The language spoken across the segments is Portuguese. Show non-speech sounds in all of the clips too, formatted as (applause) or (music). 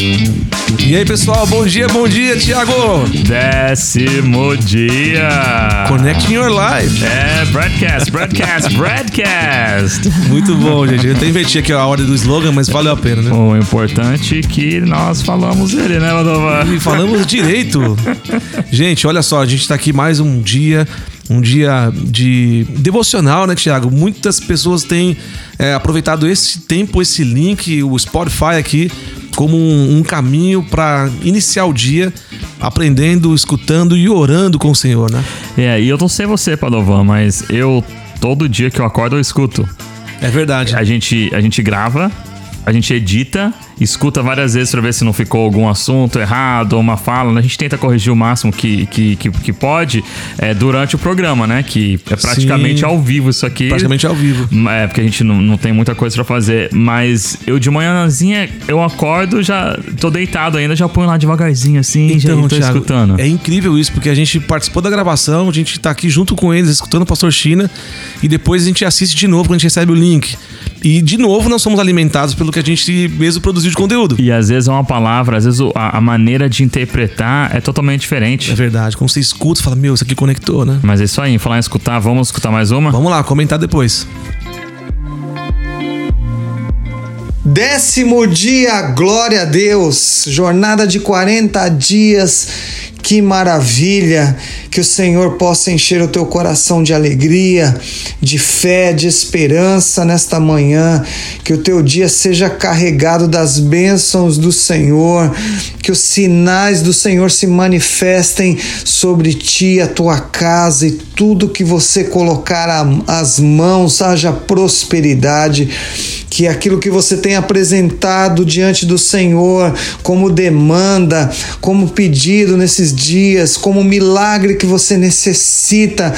E aí, pessoal, bom dia, bom dia, Thiago! Décimo dia! Connecting Your Life. É, broadcast, broadcast, broadcast! Muito bom, gente. Eu até inventi aqui a ordem do slogan, mas valeu a pena, né? O importante é que nós falamos ele, né, Ladova? E falamos direito. gente, olha só, a gente tá aqui mais um dia um dia de devocional, né, Tiago? Muitas pessoas têm é, aproveitado esse tempo, esse link, o Spotify aqui, como um, um caminho para iniciar o dia aprendendo, escutando e orando com o Senhor, né? É, e eu não sei você, Padovan, mas eu todo dia que eu acordo eu escuto. É verdade. A gente, a gente grava, a gente edita escuta várias vezes para ver se não ficou algum assunto errado ou uma fala. Né? A gente tenta corrigir o máximo que, que, que, que pode é, durante o programa, né? Que é praticamente Sim, ao vivo isso aqui. Praticamente ao vivo. É, porque a gente não, não tem muita coisa para fazer. Mas eu de manhãzinha, eu acordo, já tô deitado ainda, já ponho lá devagarzinho assim, então, já tô Thiago, escutando. É incrível isso, porque a gente participou da gravação, a gente tá aqui junto com eles, escutando o Pastor China, e depois a gente assiste de novo quando a gente recebe o link. E de novo nós somos alimentados pelo que a gente mesmo produziu de conteúdo. E às vezes é uma palavra, às vezes a, a maneira de interpretar é totalmente diferente. É verdade. Quando você escuta, você fala, meu, isso aqui conectou, né? Mas é isso aí, falar em escutar, vamos escutar mais uma? Vamos lá, comentar depois. Décimo dia, glória a Deus. Jornada de 40 dias que maravilha! Que o Senhor possa encher o teu coração de alegria, de fé, de esperança nesta manhã. Que o teu dia seja carregado das bênçãos do Senhor. Que os sinais do Senhor se manifestem sobre ti, a tua casa e tudo que você colocar as mãos, haja prosperidade que aquilo que você tem apresentado diante do Senhor como demanda, como pedido nesses dias, como milagre que você necessita,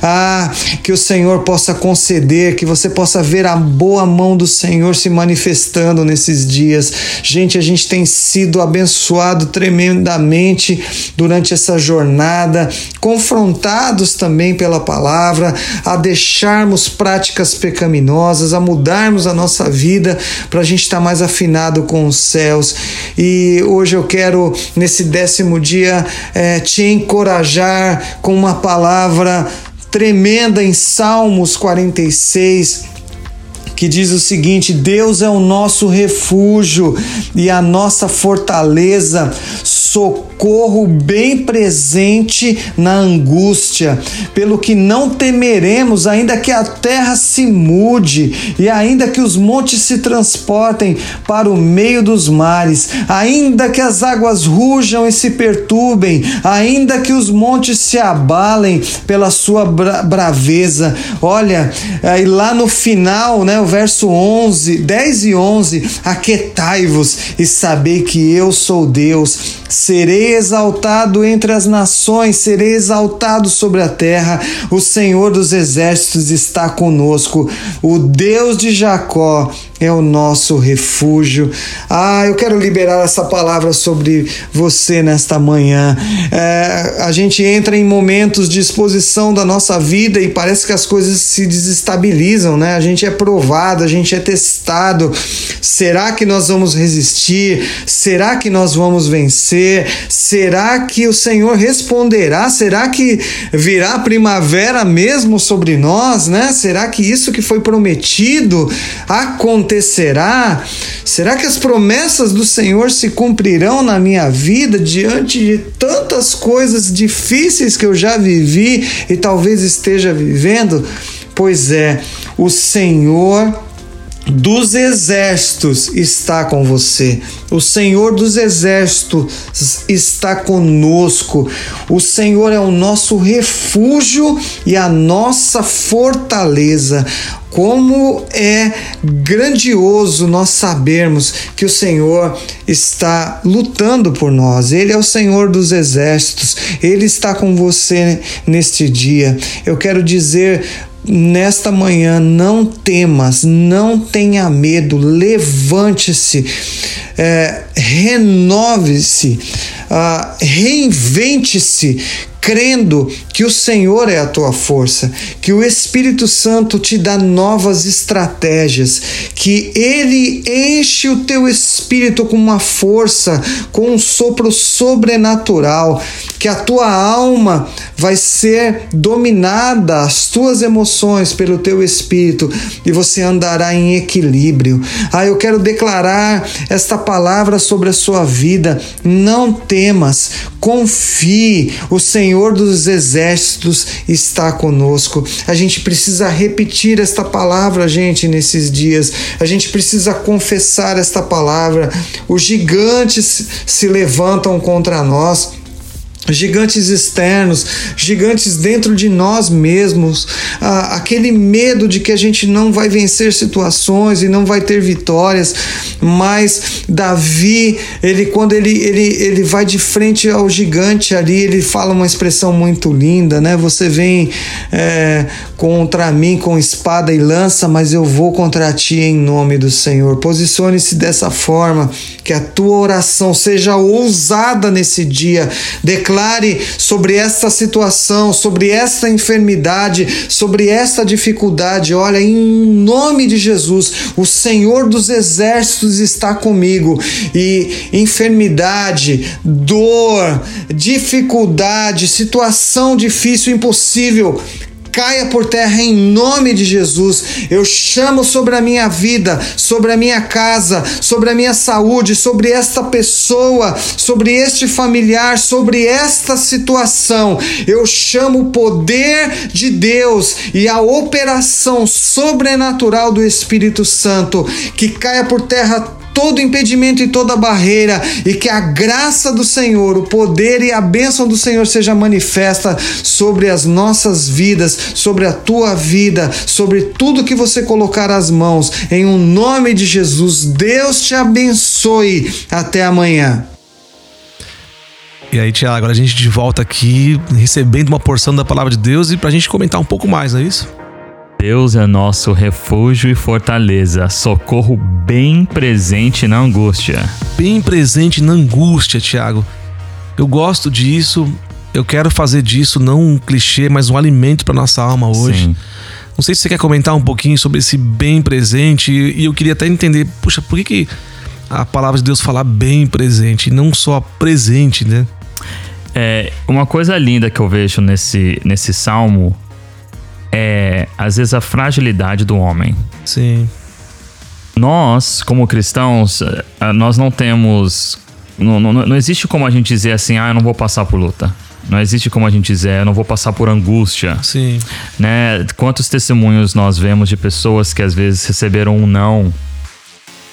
ah, que o Senhor possa conceder, que você possa ver a boa mão do Senhor se manifestando nesses dias. Gente, a gente tem sido abençoado tremendamente durante essa jornada, confrontados também pela palavra, a deixarmos práticas pecaminosas, a mudarmos a nossa nossa vida, para a gente estar tá mais afinado com os céus. E hoje eu quero, nesse décimo dia, é, te encorajar com uma palavra tremenda em Salmos 46 que diz o seguinte: Deus é o nosso refúgio e a nossa fortaleza, socorro bem presente na angústia, pelo que não temeremos, ainda que a terra se mude e ainda que os montes se transportem para o meio dos mares, ainda que as águas rujam e se perturbem, ainda que os montes se abalem pela sua bra braveza. Olha, aí lá no final, né? O verso 11, 10 e 11: Aquetai-vos e sabei que eu sou Deus. Serei exaltado entre as nações, serei exaltado sobre a terra. O Senhor dos exércitos está conosco. O Deus de Jacó é o nosso refúgio. Ah, eu quero liberar essa palavra sobre você nesta manhã. É, a gente entra em momentos de exposição da nossa vida e parece que as coisas se desestabilizam, né? A gente é provado, a gente é testado. Será que nós vamos resistir? Será que nós vamos vencer? Será que o Senhor responderá? Será que virá primavera mesmo sobre nós, né? Será que isso que foi prometido acontecerá? acontecerá? Será que as promessas do Senhor se cumprirão na minha vida diante de tantas coisas difíceis que eu já vivi e talvez esteja vivendo? Pois é, o Senhor dos exércitos está com você. O Senhor dos exércitos está conosco. O Senhor é o nosso refúgio e a nossa fortaleza. Como é grandioso nós sabermos que o Senhor está lutando por nós. Ele é o Senhor dos exércitos. Ele está com você neste dia. Eu quero dizer nesta manhã, não temas, não tenha medo, levante-se, é, renove-se, uh, reinvente-se, crendo que o Senhor é a tua força, que o Espírito Santo te dá novas estratégias, que ele enche o teu espírito com uma força, com um sopro sobrenatural, que a tua alma vai ser dominada, as tuas emoções pelo teu espírito e você andará em equilíbrio. Ah, eu quero declarar esta palavra sobre a sua vida. Não temas, confie. O Senhor dos exércitos está conosco. A gente precisa repetir esta palavra, gente, nesses dias. A gente precisa confessar esta palavra. Os gigantes se levantam contra nós gigantes externos, gigantes dentro de nós mesmos, ah, aquele medo de que a gente não vai vencer situações e não vai ter vitórias, mas Davi, ele quando ele, ele, ele vai de frente ao gigante ali, ele fala uma expressão muito linda, né? Você vem é, contra mim com espada e lança, mas eu vou contra ti em nome do Senhor. Posicione-se dessa forma, que a tua oração seja ousada nesse dia, declare declare sobre esta situação, sobre esta enfermidade, sobre esta dificuldade. Olha, em nome de Jesus, o Senhor dos exércitos está comigo. E enfermidade, dor, dificuldade, situação difícil, impossível, caia por terra em nome de Jesus. Eu chamo sobre a minha vida, sobre a minha casa, sobre a minha saúde, sobre esta pessoa, sobre este familiar, sobre esta situação. Eu chamo o poder de Deus e a operação sobrenatural do Espírito Santo que caia por terra todo impedimento e toda barreira e que a graça do Senhor, o poder e a bênção do Senhor seja manifesta sobre as nossas vidas, sobre a tua vida, sobre tudo que você colocar as mãos. Em um nome de Jesus, Deus te abençoe. Até amanhã. E aí, Tiago, agora a gente de volta aqui, recebendo uma porção da palavra de Deus e para a gente comentar um pouco mais, não é isso? Deus é nosso refúgio e fortaleza, socorro bem presente na angústia. Bem presente na angústia, Tiago. Eu gosto disso, eu quero fazer disso não um clichê, mas um alimento para nossa alma hoje. Sim. Não sei se você quer comentar um pouquinho sobre esse bem presente e eu queria até entender, puxa, por que, que a palavra de Deus fala bem presente e não só presente, né? É, uma coisa linda que eu vejo nesse, nesse salmo é, às vezes, a fragilidade do homem. Sim. Nós, como cristãos, eh, nós não temos. Não, não, não existe como a gente dizer assim, ah, eu não vou passar por luta. Não existe como a gente dizer, eu não vou passar por angústia. Sim. Né? Quantos testemunhos nós vemos de pessoas que às vezes receberam um não,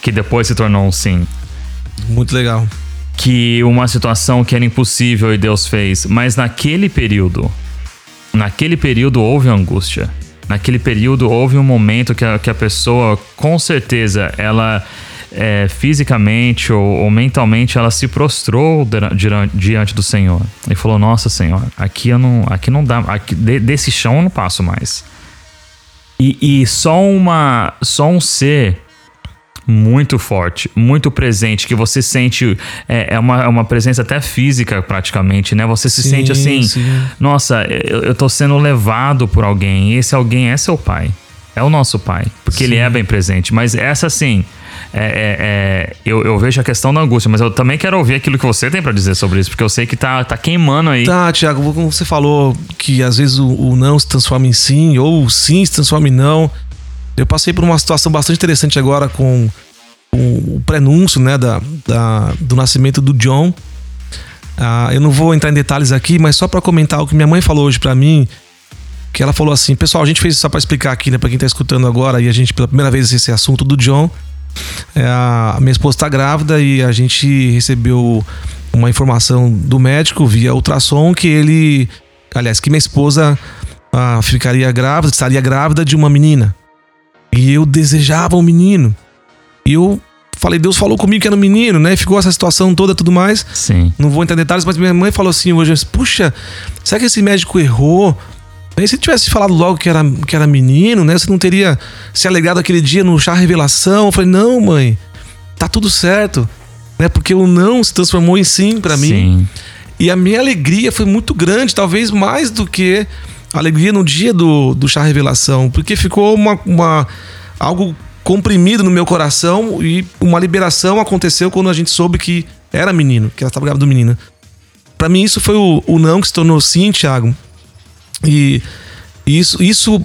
que depois se tornou um sim. Muito legal. Que uma situação que era impossível e Deus fez, mas naquele período naquele período houve angústia. Naquele período houve um momento que a, que a pessoa, com certeza, ela é, fisicamente ou, ou, mentalmente, ela se prostrou diante do Senhor e falou: Nossa Senhor, aqui eu não, aqui não dá, aqui, desse chão eu não passo mais. E, e só uma, só um ser muito forte, muito presente, que você sente. É, é, uma, é uma presença até física, praticamente, né? Você se sim, sente assim: sim. nossa, eu, eu tô sendo levado por alguém, e esse alguém é seu pai. É o nosso pai, porque sim. ele é bem presente. Mas essa, assim, é, é, é, eu, eu, vejo a questão da angústia, mas eu também quero ouvir aquilo que você tem para dizer sobre isso, porque eu sei que tá, tá queimando aí. Tá, Tiago, como você falou que às vezes o, o, não se transforma em sim, ou o sim se transforma em não. Eu passei por uma situação bastante interessante agora com o, prenúncio né, da, da, do nascimento do John. Ah, eu não vou entrar em detalhes aqui, mas só para comentar o que minha mãe falou hoje para mim, que ela falou assim, pessoal, a gente fez isso só para explicar aqui, né, para quem tá escutando agora e a gente pela primeira vez esse assunto do John. É, a minha esposa está grávida e a gente recebeu uma informação do médico via ultrassom que ele, aliás, que minha esposa ah, ficaria grávida, estaria grávida de uma menina. E eu desejava um menino. E eu falei, Deus falou comigo que era um menino, né? ficou essa situação toda tudo mais. Sim. Não vou entrar em detalhes, mas minha mãe falou assim hoje: puxa, será que esse médico errou? E se tivesse falado logo que era, que era menino, né? Você não teria se alegrado aquele dia no chá revelação? Eu falei, não, mãe, tá tudo certo. Né? Porque o não se transformou em sim para mim. Sim. E a minha alegria foi muito grande, talvez mais do que alegria no dia do, do chá revelação, porque ficou uma, uma algo comprimido no meu coração e uma liberação aconteceu quando a gente soube que era menino, que ela estava grávida do menino. Para mim isso foi o, o, não que se tornou sim, Thiago. E isso, isso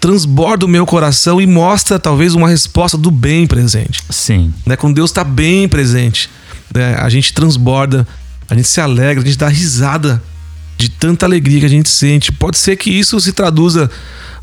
transborda o meu coração e mostra talvez uma resposta do bem presente. Sim. Né? Quando Deus está bem presente, né? a gente transborda, a gente se alegra, a gente dá risada de tanta alegria que a gente sente. Pode ser que isso se traduza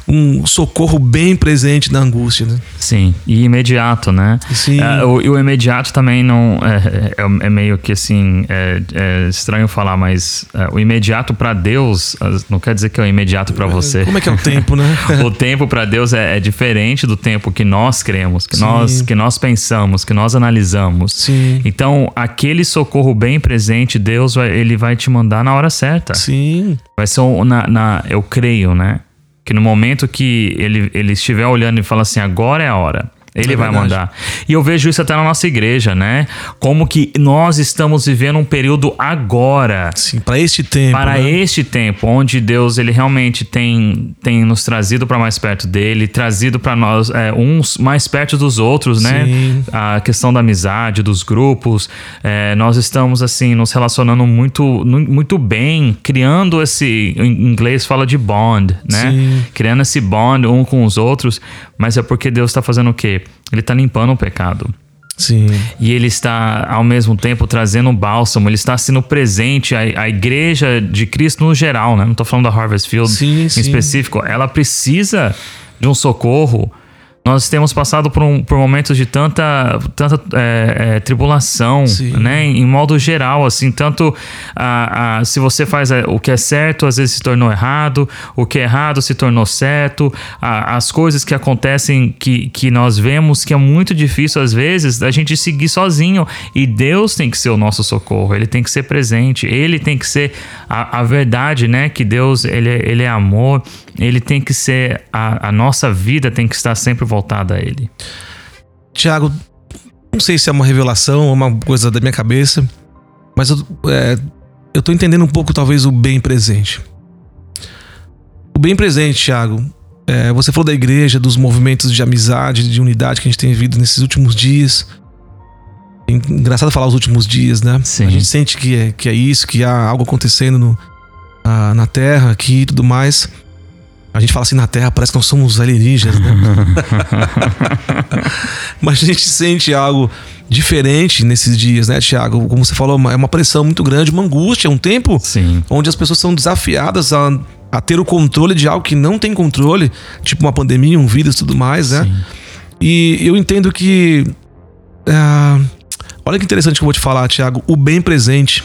um socorro bem presente na angústia, né? Sim, e imediato, né? Sim. É, o, o, imediato também não é, é, é meio que assim é, é estranho falar, mas é, o imediato para Deus não quer dizer que é o imediato para você. Como é que é o tempo, né? (laughs) o tempo para Deus é, diferente do tempo que nós cremos, que nós que nós pensamos, que nós analisamos. Sim. Então aquele socorro bem presente, Deus vai, ele vai te mandar na hora certa. Sim. Vai ser na, na eu creio, né? Que no momento que ele, ele estiver olhando e fala assim, agora é a hora. Ele é vai mandar. E eu vejo isso até na nossa igreja, né? Como que nós estamos vivendo um período agora. Sim, para este tempo. Para né? este tempo, onde Deus ele realmente tem, tem nos trazido para mais perto dele, trazido para nós é, uns mais perto dos outros, né? Sim. A questão da amizade, dos grupos. É, nós estamos, assim, nos relacionando muito, muito bem, criando esse. Em inglês fala de bond, né? Sim. Criando esse bond um com os outros, mas é porque Deus está fazendo o quê? Ele está limpando o pecado. Sim. E ele está, ao mesmo tempo, trazendo um bálsamo, ele está sendo presente. A, a igreja de Cristo no geral, né? Não estou falando da Harvest Field sim, em sim. específico. Ela precisa de um socorro nós temos passado por, um, por momentos de tanta, tanta é, é, tribulação, Sim. né? Em modo geral, assim, tanto a, a, se você faz é, o que é certo, às vezes se tornou errado, o que é errado se tornou certo, a, as coisas que acontecem que, que nós vemos que é muito difícil, às vezes, da gente seguir sozinho. E Deus tem que ser o nosso socorro, Ele tem que ser presente, Ele tem que ser a, a verdade, né? Que Deus, Ele, é, ele é amor, Ele tem que ser, a, a nossa vida tem que estar sempre voltada a ele. Tiago, não sei se é uma revelação ou uma coisa da minha cabeça, mas eu, é, eu tô entendendo um pouco, talvez, o bem presente. O bem presente, Tiago, é, você falou da igreja, dos movimentos de amizade, de unidade que a gente tem vivido nesses últimos dias. Engraçado falar os últimos dias, né? Sim. A gente sente que é, que é isso, que há algo acontecendo no, a, na Terra aqui e tudo mais. A gente fala assim na Terra, parece que nós somos alienígenas, né? (laughs) Mas a gente sente algo diferente nesses dias, né, Tiago? Como você falou, é uma pressão muito grande, uma angústia, um tempo Sim. onde as pessoas são desafiadas a, a ter o controle de algo que não tem controle, tipo uma pandemia, um vírus e tudo mais, né? Sim. E eu entendo que. é, olha que interessante que eu vou te falar, Tiago. O bem presente.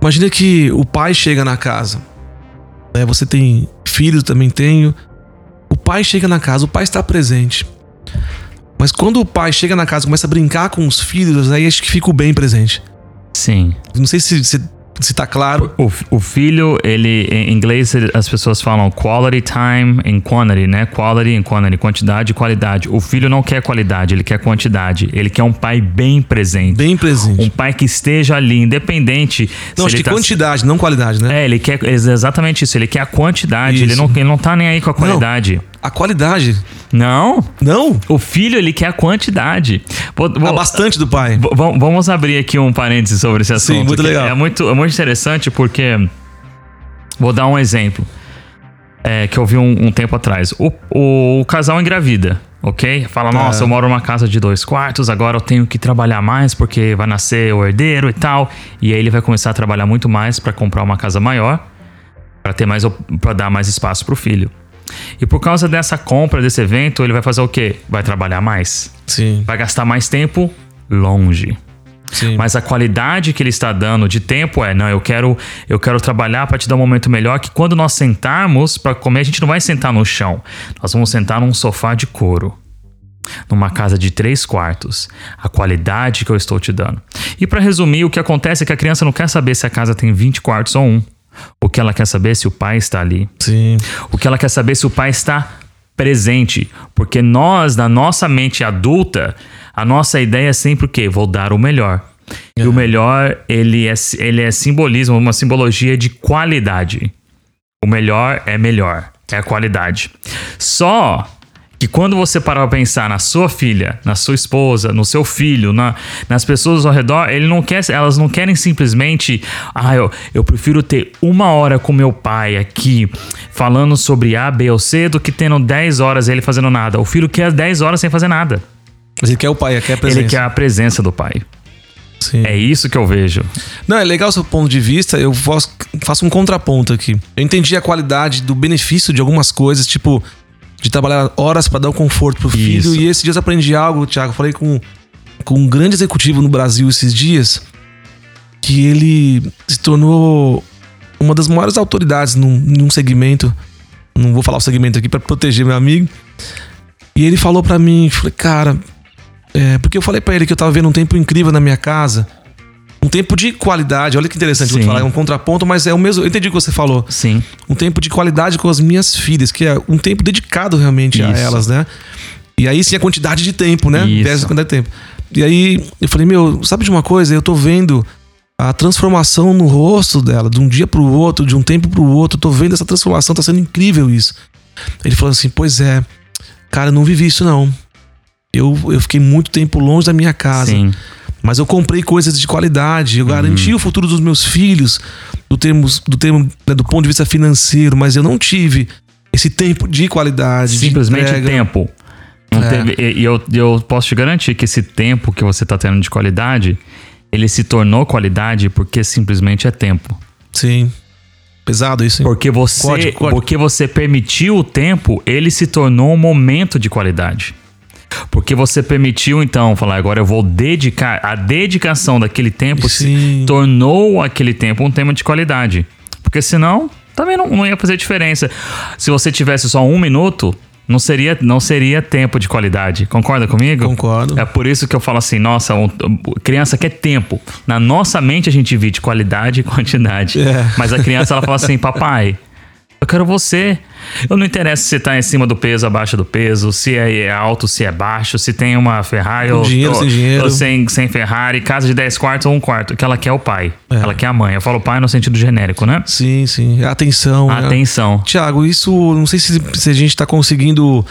Imagina que o pai chega na casa né? Você tem filhos, também tenho. O pai chega na casa, o pai está presente. Mas quando o pai chega na casa e começa a brincar com os filhos, aí acho que fica o bem presente. Sim. Não sei se, se, se tá claro. O, o filho, ele, em inglês, as pessoas falam quality time and quantity, né? Quality and quantity, quantidade e qualidade. O filho não quer qualidade, ele quer quantidade. Ele quer um pai bem presente. Bem presente. Um pai que esteja ali, independente. Não, acho ele que tá- quantidade, não qualidade, né? É, ele quer exatamente isso. Ele quer a quantidade. Ele não, ele não tá nem aí com a qualidade. A qualidade. Não. Não? O filho, ele quer a quantidade. Vou- vou- Há bastante do pai. Vamos abrir aqui um parênteses sobre esse assunto. muito que legal. É muito, é muito interessante porque. Vou dar um exemplo é, que eu vi um, um tempo atrás. O, o, o casal engravida, ok? Fala, Tá. nossa, eu moro numa casa de dois quartos, agora eu tenho que trabalhar mais porque vai nascer o herdeiro e tal. E aí ele vai começar a trabalhar muito mais para comprar uma casa maior, para ter mais para dar mais espaço para o filho. E por causa dessa compra, desse evento, ele vai fazer o quê? Vai trabalhar mais. Sim, Vai gastar mais tempo longe. sim. Mas a qualidade que ele está dando de tempo é, não, eu quero, eu quero trabalhar para te dar um momento melhor que quando nós sentarmos para comer, a gente não vai sentar no chão. Nós vamos sentar num sofá de couro. Numa casa de três quartos, a qualidade que eu estou te dando. E para resumir, o que acontece é que a criança não quer saber se a casa tem 20 quartos ou um. O que ela quer saber é se o pai está ali. Sim. O que ela quer saber é se o pai está presente. Porque nós, na nossa mente adulta, a nossa ideia é sempre o quê? Vou dar o melhor. E o melhor, ele é, ele é simbolismo, uma simbologia de qualidade. O melhor é melhor, é a qualidade. Só que quando você parar pra pensar na sua filha, na sua esposa, no seu filho, na, nas pessoas ao redor, ele não quer, elas não querem simplesmente, ah, eu, eu prefiro ter uma hora com meu pai aqui falando sobre A, B ou C do que tendo 10 horas ele fazendo nada. O filho quer 10 horas sem fazer nada. Mas ele quer o pai, ele quer a presença. Ele quer a presença do pai. Sim. É isso que eu vejo. Não, é legal o seu ponto de vista. Eu faço um contraponto aqui. Eu entendi a qualidade do benefício de algumas coisas, tipo, de trabalhar horas para dar o conforto pro filho. Isso. E esses dias eu aprendi algo, Thiago. Falei com, com um grande executivo no Brasil esses dias, que ele se tornou uma das maiores autoridades num, num segmento. Não vou falar o segmento aqui para proteger meu amigo. E ele falou para mim, falei, cara, é, porque eu falei para ele que eu tava vendo um tempo incrível na minha casa. Um tempo de qualidade. Olha que interessante, vou te falar, é um contraponto, mas é o mesmo. Eu entendi o que você falou. Sim. Um tempo de qualidade com as minhas filhas, que é um tempo dedicado realmente a Isso. elas, né? E aí sim a quantidade de tempo, né? Isso. A quantidade de tempo. E aí eu falei, meu, sabe de uma coisa? Eu tô vendo a transformação no rosto dela, de um dia pro outro, de um tempo pro outro. Eu tô vendo essa transformação, tá sendo incrível isso. Ele falou assim: Pois é, cara, eu não vivi isso não. Eu, eu fiquei muito tempo longe da minha casa. Sim. Mas eu comprei coisas de qualidade, eu garanti o futuro dos meus filhos do termos, do termo, né, do ponto de vista financeiro, mas eu não tive esse tempo de qualidade. de Simplesmente entrega. tempo. Não É. teve- e eu, eu posso te garantir que esse tempo que você tá tendo de qualidade, ele se tornou qualidade porque simplesmente é tempo. Sim. Pesado isso, hein? Porque você, Código, código. porque você permitiu o tempo, ele se tornou um momento de qualidade. Porque você permitiu, então, falar, agora eu vou dedicar. A dedicação daquele tempo se Sim. tornou aquele tempo um tema de qualidade. Porque senão, também não, não ia fazer diferença. Se você tivesse só um minuto, não seria, não seria tempo de qualidade. Concorda comigo? Concordo. É por isso que eu falo assim, nossa, criança quer tempo. Na nossa mente a gente divide qualidade e quantidade. É. Mas a criança ela fala assim, papai, eu quero você. Eu não interessa se tá em cima do peso, abaixo do peso, se é alto, se é baixo, se tem uma Ferrari Com ou, dinheiro, ou- sem dinheiro. ou sem, sem Ferrari, casa de 10 quartos ou um quarto. Que ela quer o pai. Ela quer a mãe. Eu falo pai no sentido genérico, né? Sim, sim. Atenção. né? Atenção. Tiago, isso não sei se, se a gente tá conseguindo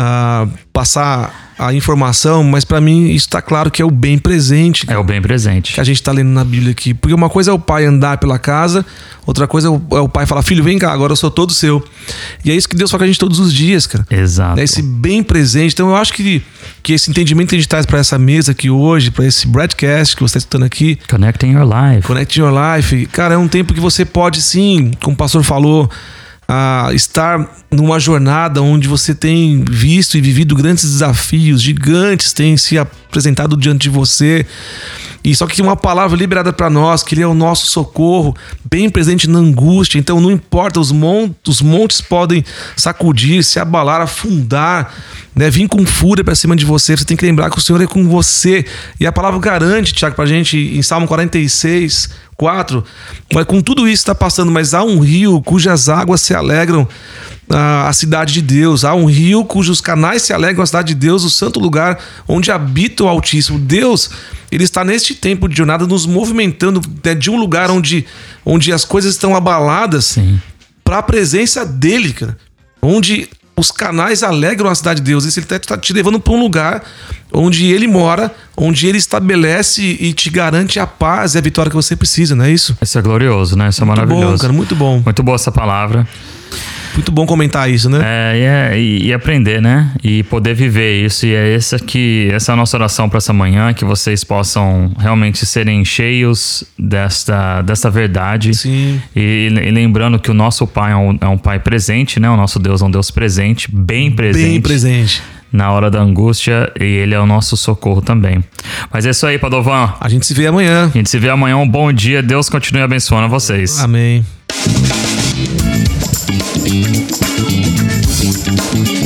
ah, passar a informação, mas pra mim isso tá claro que é o bem presente. É o bem presente. que a gente tá lendo na Bíblia aqui. Porque uma coisa é o pai andar pela casa, outra coisa é o, é pai falar, filho, vem cá, agora eu sou todo seu. E é isso que Deus fala com a gente todos os dias, cara. Exato. É esse bem presente. Então eu acho que, que esse entendimento que a gente traz pra essa mesa aqui hoje, pra esse broadcast que você tá escutando aqui, Connecting your life. Connect Your Life, cara, é um tempo que você pode sim, como o pastor falou, ah, estar numa jornada onde você tem visto e vivido grandes desafios, gigantes têm se apresentado diante de você. E só que uma palavra liberada para nós, que ele é o nosso socorro, bem presente na angústia. Então não importa, os, mon os montes podem sacudir, se abalar, afundar, né? Vir com fúria para cima de você. Você tem que lembrar que o Senhor é com você. E a palavra garante, Tiago, pra gente em Salmo 46, 4, mas com tudo isso está passando, mas há um rio cujas águas se alegram a, a cidade de Deus. Há um rio cujos canais se alegram a cidade de Deus, o santo lugar onde habita o Altíssimo. Deus, ele está neste tempo de jornada nos movimentando né, de um lugar onde, onde as coisas estão abaladas para a presença dele, cara. Onde os canais alegram a cidade de Deus. Esse ele está te levando para um lugar onde ele mora, onde ele estabelece e te garante a paz e a vitória que você precisa, não é isso? Isso é glorioso, né? Isso é Muito maravilhoso. bom, cara, muito bom. Muito boa essa palavra. Muito bom comentar isso, né? É, e, é- e- e aprender, né? E poder viver isso. E é essa que essa é a nossa oração para essa manhã, que vocês possam realmente serem cheios desta, desta verdade. Sim. E, e lembrando que o nosso Pai é um, é um Pai presente, né? O nosso Deus é um Deus presente, bem presente. Bem presente. Na hora da angústia, e Ele é o nosso socorro também. Mas é isso aí, Padovan. A gente se vê amanhã. A gente se vê amanhã. Um bom dia. Deus continue abençoando vocês. Amém. Thank you.